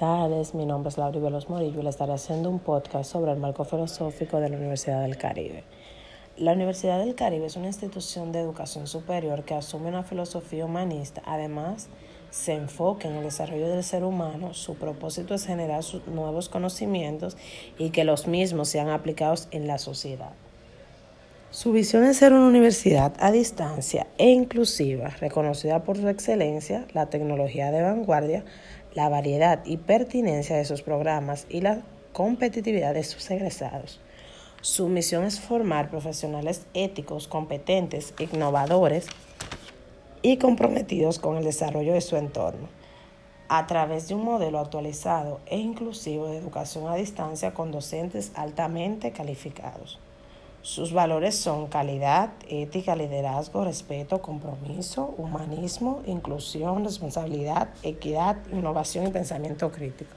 tardes, mi nombre es Laura Velos Morillo y le estaré haciendo un podcast sobre el marco filosófico de la Universidad del Caribe. La Universidad del Caribe es una institución de educación superior que asume una filosofía humanista, además se enfoca en el desarrollo del ser humano, su propósito es generar nuevos conocimientos y que los mismos sean aplicados en la sociedad. Su visión es ser una universidad a distancia e inclusiva, reconocida por su excelencia, la tecnología de vanguardia, la variedad y pertinencia de sus programas y la competitividad de sus egresados. Su misión es formar profesionales éticos, competentes, innovadores y comprometidos con el desarrollo de su entorno, a través de un modelo actualizado e inclusivo de educación a distancia con docentes altamente calificados. Sus valores son calidad, ética, liderazgo, respeto, compromiso, humanismo, inclusión, responsabilidad, equidad, innovación y pensamiento crítico.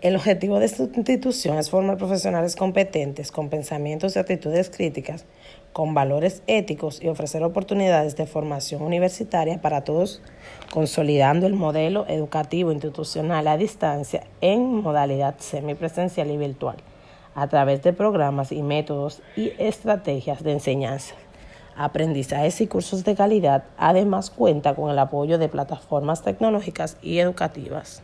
El objetivo de esta institución es formar profesionales competentes, con pensamientos y actitudes críticas, con valores éticos y ofrecer oportunidades de formación universitaria para todos, consolidando el modelo educativo institucional a distancia en modalidad semipresencial y virtual a través de programas y métodos y estrategias de enseñanza. Aprendizajes y cursos de calidad además cuenta con el apoyo de plataformas tecnológicas y educativas.